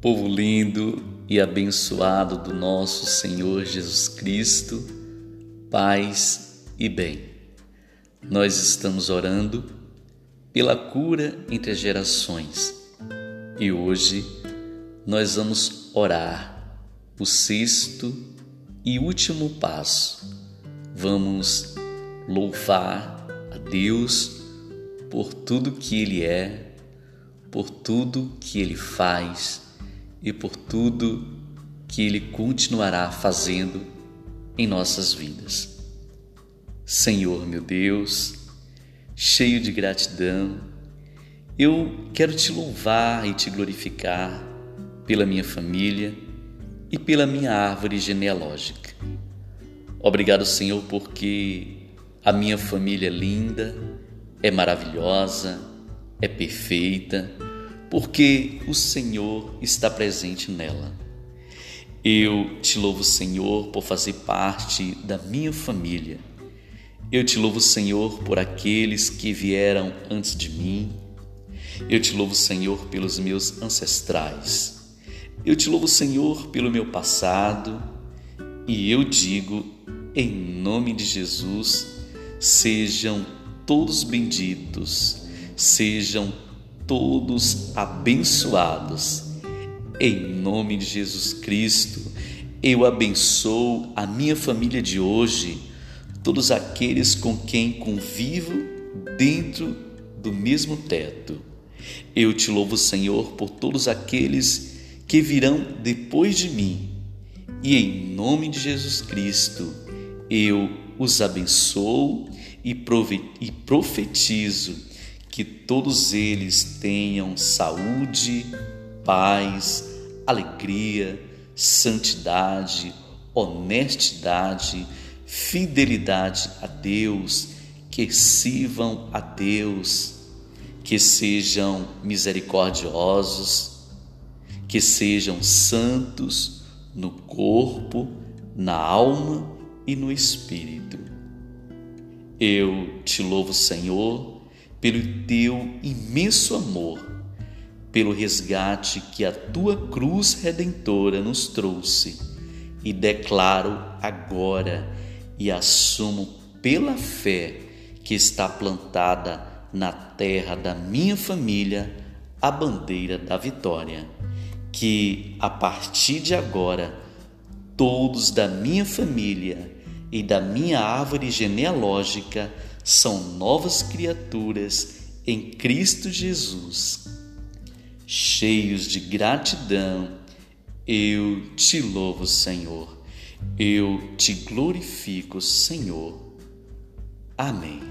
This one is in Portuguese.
Povo lindo e abençoado do nosso Senhor Jesus Cristo, paz e bem. Nós estamos orando pela cura entre as gerações e hoje nós vamos orar o sexto e último passo. Vamos louvar a Deus por tudo que Ele é, por tudo que Ele faz e por tudo que Ele continuará fazendo em nossas vidas. Senhor meu Deus, cheio de gratidão, eu quero te louvar e te glorificar pela minha família e pela minha árvore genealógica. Obrigado, Senhor, porque a minha família é linda, é maravilhosa, é perfeita porque o Senhor está presente nela. Eu te louvo, Senhor, por fazer parte da minha família. Eu te louvo, Senhor, por aqueles que vieram antes de mim. Eu te louvo, Senhor, pelos meus ancestrais. Eu te louvo, Senhor, pelo meu passado. E eu digo, em nome de Jesus, sejam todos benditos, sejam todos abençoados. Em nome de Jesus Cristo, eu abençoo a minha família de hoje, todos aqueles com quem convivo dentro do mesmo teto. Eu te louvo, Senhor, por todos aqueles que virão depois de mim. E em nome de Jesus Cristo, eu os abençoo e profetizo que todos eles tenham saúde, paz, alegria, santidade, honestidade, fidelidade a Deus, que sirvam a Deus, que sejam misericordiosos, que sejam santos no corpo, na alma e no espírito. Eu te louvo, Senhor pelo teu imenso amor, pelo resgate que a tua cruz redentora nos trouxe, e declaro agora e assumo pela fé que está plantada na terra da minha família a bandeira da vitória, que a partir de agora todos da minha família e da minha árvore genealógica são novas criaturas em Cristo Jesus. Cheios de gratidão, eu te louvo, Senhor. Eu te glorifico, Senhor. Amém.